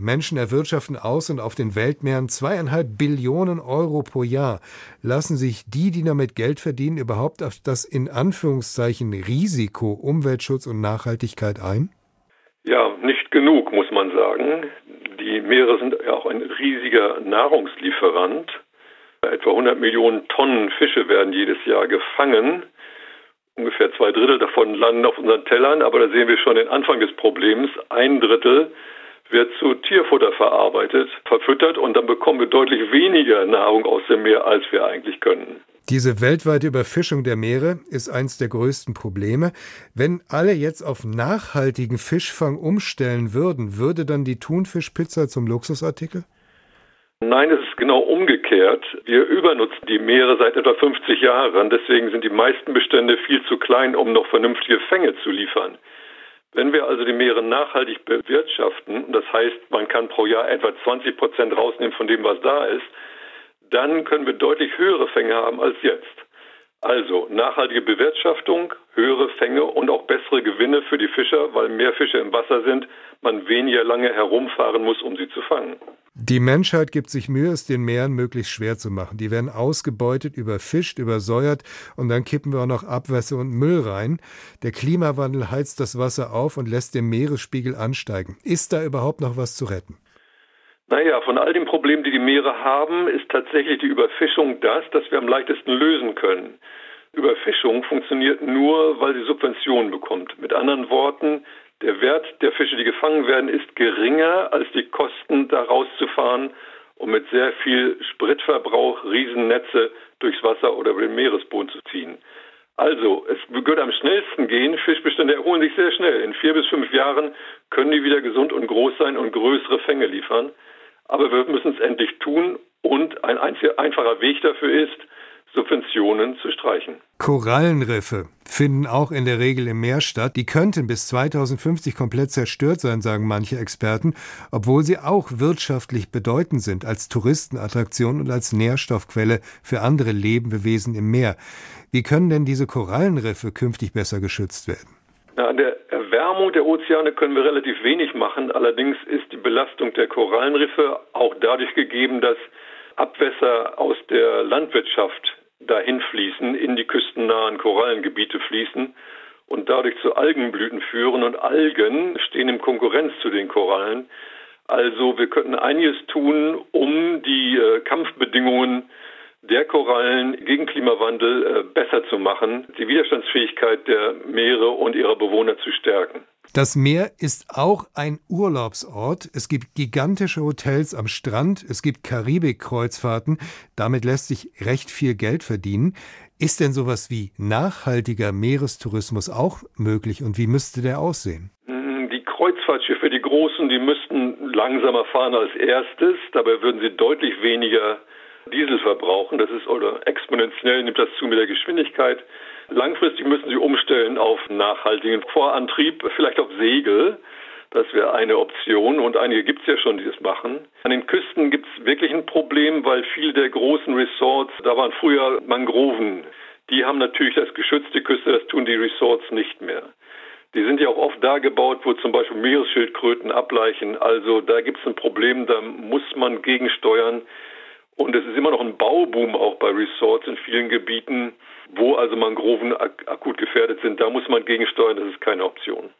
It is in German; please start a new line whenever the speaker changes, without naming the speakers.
Menschen erwirtschaften aus und auf den Weltmeeren zweieinhalb Billionen Euro pro Jahr. Lassen sich die, die damit Geld verdienen, überhaupt auf das in Anführungszeichen Risiko Umweltschutz und Nachhaltigkeit ein?
Ja, nicht genug, muss man sagen. Die Meere sind ja auch ein riesiger Nahrungslieferant. Etwa 100 Millionen Tonnen Fische werden jedes Jahr gefangen. Ungefähr zwei Drittel davon landen auf unseren Tellern, aber da sehen wir schon den Anfang des Problems. Ein Drittel wird zu Tierfutter verarbeitet, verfüttert und dann bekommen wir deutlich weniger Nahrung aus dem Meer, als wir eigentlich können.
Diese weltweite Überfischung der Meere ist eines der größten Probleme. Wenn alle jetzt auf nachhaltigen Fischfang umstellen würden, würde dann die Thunfischpizza zum Luxusartikel?
Nein, es ist genau umgekehrt. Wir übernutzen die Meere seit etwa 50 Jahren. Deswegen sind die meisten Bestände viel zu klein, um noch vernünftige Fänge zu liefern. Wenn wir also die Meere nachhaltig bewirtschaften, das heißt, man kann pro Jahr etwa 20 Prozent rausnehmen von dem, was da ist, dann können wir deutlich höhere Fänge haben als jetzt. Also nachhaltige Bewirtschaftung, höhere Fänge und auch bessere Gewinne für die Fischer, weil mehr Fische im Wasser sind, man weniger lange herumfahren muss, um sie zu fangen.
Die Menschheit gibt sich Mühe, es den Meeren möglichst schwer zu machen. Die werden ausgebeutet, überfischt, übersäuert und dann kippen wir auch noch Abwässer und Müll rein. Der Klimawandel heizt das Wasser auf und lässt den Meeresspiegel ansteigen. Ist da überhaupt noch was zu retten?
Naja, von all den Problemen, die die Meere haben, ist tatsächlich die Überfischung das, das wir am leichtesten lösen können. Überfischung funktioniert nur, weil sie Subventionen bekommt. Mit anderen Worten, der Wert der Fische, die gefangen werden, ist geringer als die Kosten, da rauszufahren und mit sehr viel Spritverbrauch Riesennetze durchs Wasser oder über den Meeresboden zu ziehen. Also, es würde am schnellsten gehen. Fischbestände erholen sich sehr schnell. In vier bis fünf Jahren können die wieder gesund und groß sein und größere Fänge liefern. Aber wir müssen es endlich tun und ein einfacher Weg dafür ist, Subventionen zu streichen.
Korallenriffe finden auch in der Regel im Meer statt. Die könnten bis 2050 komplett zerstört sein, sagen manche Experten, obwohl sie auch wirtschaftlich bedeutend sind als Touristenattraktion und als Nährstoffquelle für andere Lebewesen im Meer. Wie können denn diese Korallenriffe künftig besser geschützt werden?
Na, an der Erwärmung der Ozeane können wir relativ wenig machen. Allerdings ist die Belastung der Korallenriffe auch dadurch gegeben, dass Abwässer aus der Landwirtschaft dahin fließen, in die küstennahen Korallengebiete fließen und dadurch zu Algenblüten führen. Und Algen stehen in Konkurrenz zu den Korallen. Also wir könnten einiges tun, um die äh, Kampfbedingungen der Korallen gegen Klimawandel äh, besser zu machen, die Widerstandsfähigkeit der Meere und ihrer Bewohner zu stärken.
Das Meer ist auch ein Urlaubsort. Es gibt gigantische Hotels am Strand, es gibt Karibik-Kreuzfahrten. Damit lässt sich recht viel Geld verdienen. Ist denn sowas wie nachhaltiger Meerestourismus auch möglich und wie müsste der aussehen?
Hm, die Kreuzfahrtschiffe, die großen, die müssten langsamer fahren als erstes. Dabei würden sie deutlich weniger Diesel verbrauchen. Das ist oder exponentiell nimmt das zu mit der Geschwindigkeit. Langfristig müssen sie umstellen auf nachhaltigen Vorantrieb, vielleicht auf Segel. Das wäre eine Option und einige gibt es ja schon, die das machen. An den Küsten gibt es wirklich ein Problem, weil viele der großen Resorts, da waren früher Mangroven. Die haben natürlich das geschützte Küste, das tun die Resorts nicht mehr. Die sind ja auch oft da gebaut, wo zum Beispiel Meeresschildkröten ableichen. Also da gibt es ein Problem, da muss man gegensteuern. Und es ist immer noch ein Bauboom auch bei Resorts in vielen Gebieten, wo also Mangroven ak akut gefährdet sind. Da muss man gegensteuern, das ist keine Option.